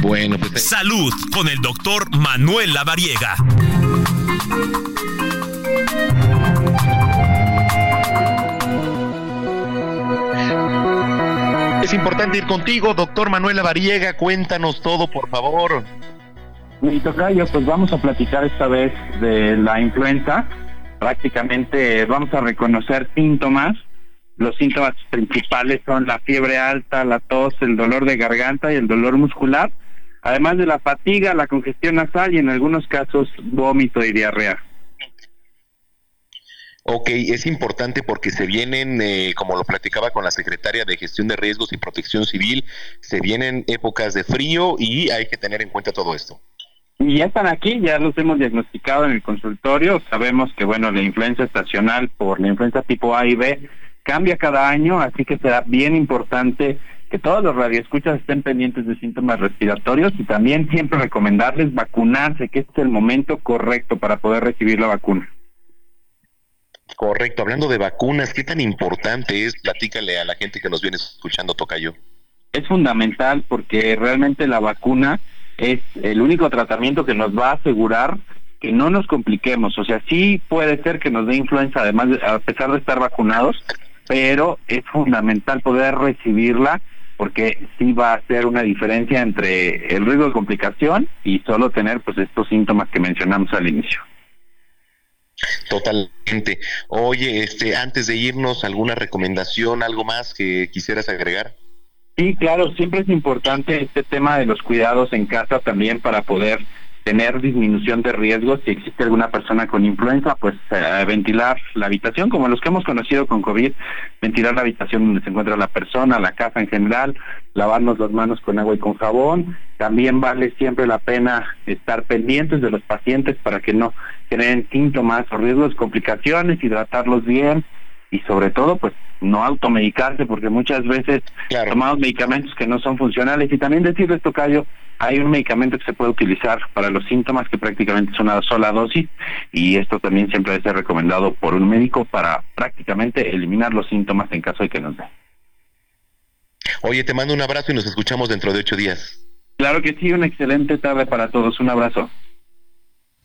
Bueno, pues... Salud con el doctor Manuel Lavariega. Es importante ir contigo, doctor Manuel Lavariega. Cuéntanos todo, por favor. Mi tocayo, pues vamos a platicar esta vez de la influenza. Prácticamente vamos a reconocer síntomas. Los síntomas principales son la fiebre alta, la tos, el dolor de garganta y el dolor muscular, además de la fatiga, la congestión nasal y en algunos casos vómito y diarrea. Ok, es importante porque se vienen, eh, como lo platicaba con la secretaria de Gestión de Riesgos y Protección Civil, se vienen épocas de frío y hay que tener en cuenta todo esto. Y ya están aquí, ya los hemos diagnosticado en el consultorio. Sabemos que, bueno, la influenza estacional por la influenza tipo A y B cambia cada año, así que será bien importante que todos los radioescuchas estén pendientes de síntomas respiratorios y también siempre recomendarles vacunarse, que este es el momento correcto para poder recibir la vacuna. Correcto, hablando de vacunas, ¿qué tan importante es? Platícale a la gente que nos viene escuchando, Tocayo. Es fundamental porque realmente la vacuna es el único tratamiento que nos va a asegurar que no nos compliquemos. O sea, sí puede ser que nos dé influenza, además, a pesar de estar vacunados, pero es fundamental poder recibirla porque sí va a hacer una diferencia entre el riesgo de complicación y solo tener pues estos síntomas que mencionamos al inicio. Totalmente. Oye, este, antes de irnos, ¿alguna recomendación, algo más que quisieras agregar? Sí, claro, siempre es importante este tema de los cuidados en casa también para poder tener disminución de riesgos. Si existe alguna persona con influenza, pues eh, ventilar la habitación, como los que hemos conocido con COVID, ventilar la habitación donde se encuentra la persona, la casa en general, lavarnos las manos con agua y con jabón. También vale siempre la pena estar pendientes de los pacientes para que no generen síntomas o riesgos, complicaciones, hidratarlos bien y sobre todo pues no automedicarse porque muchas veces tomamos medicamentos que no son funcionales y también decirles tocayo hay un medicamento que se puede utilizar para los síntomas que prácticamente es una sola dosis y esto también siempre debe ser recomendado por un médico para prácticamente eliminar los síntomas en caso de que nos dé. Oye, te mando un abrazo y nos escuchamos dentro de ocho días. Claro que sí, una excelente tarde para todos. Un abrazo.